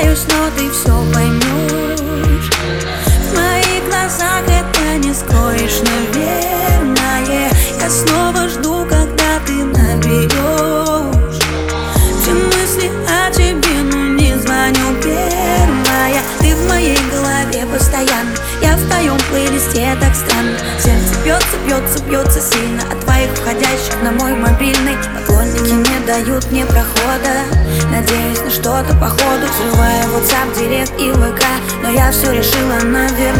теряюсь, но ты все в твоем плейлисте так странно. Сердце бьется, бьется, бьется сильно От твоих входящих на мой мобильный Поклонники не дают мне прохода Надеюсь на что-то по ходу. Взрываю WhatsApp, Директ и ВК Но я все решила наверняка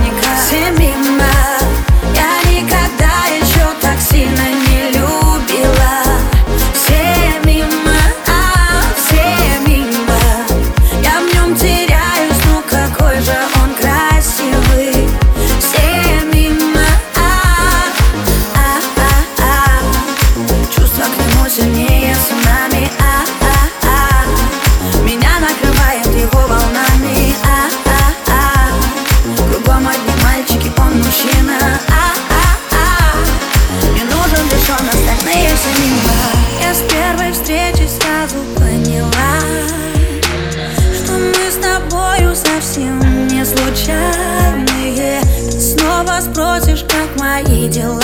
мимо Я с первой встречи сразу поняла Что мы с тобою совсем не случайные. Ты снова спросишь, как мои дела?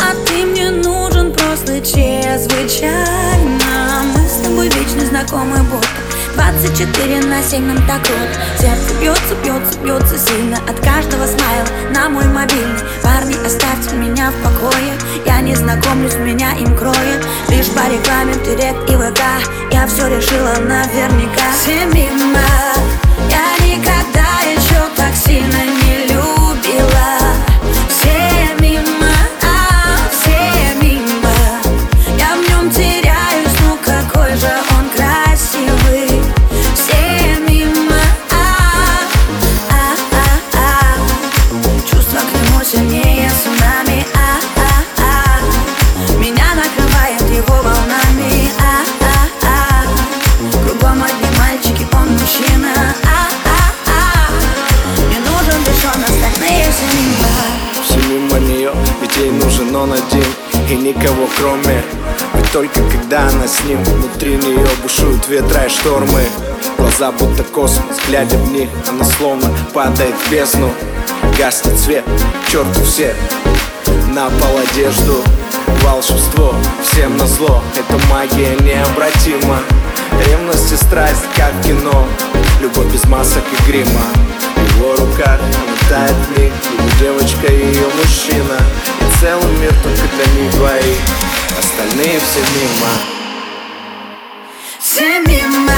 А ты мне нужен просто чрезвычайно. Мы с тобой вечно знакомы будто. 24 на 7 нам так круто Сердце бьется, бьется, бьется сильно. От каждого смайла на мой мобильный оставьте меня в покое. Я не знакомлюсь, меня им кроет. Лишь по рекламе Директ и ВК Я все решила наверняка. Все он один И никого кроме Ведь только когда она с ним Внутри нее бушуют ветра и штормы. Глаза будто космос, глядя в них Она словно падает в бездну. Гаснет свет, черту все На пол одежду. Волшебство, всем на зло Эта магия необратима. Ревность и страсть, как в кино Любовь без масок и грима. В его руках она тает миг Его девочка и ее мужчина них двоих. Остальные все мимо. Все мимо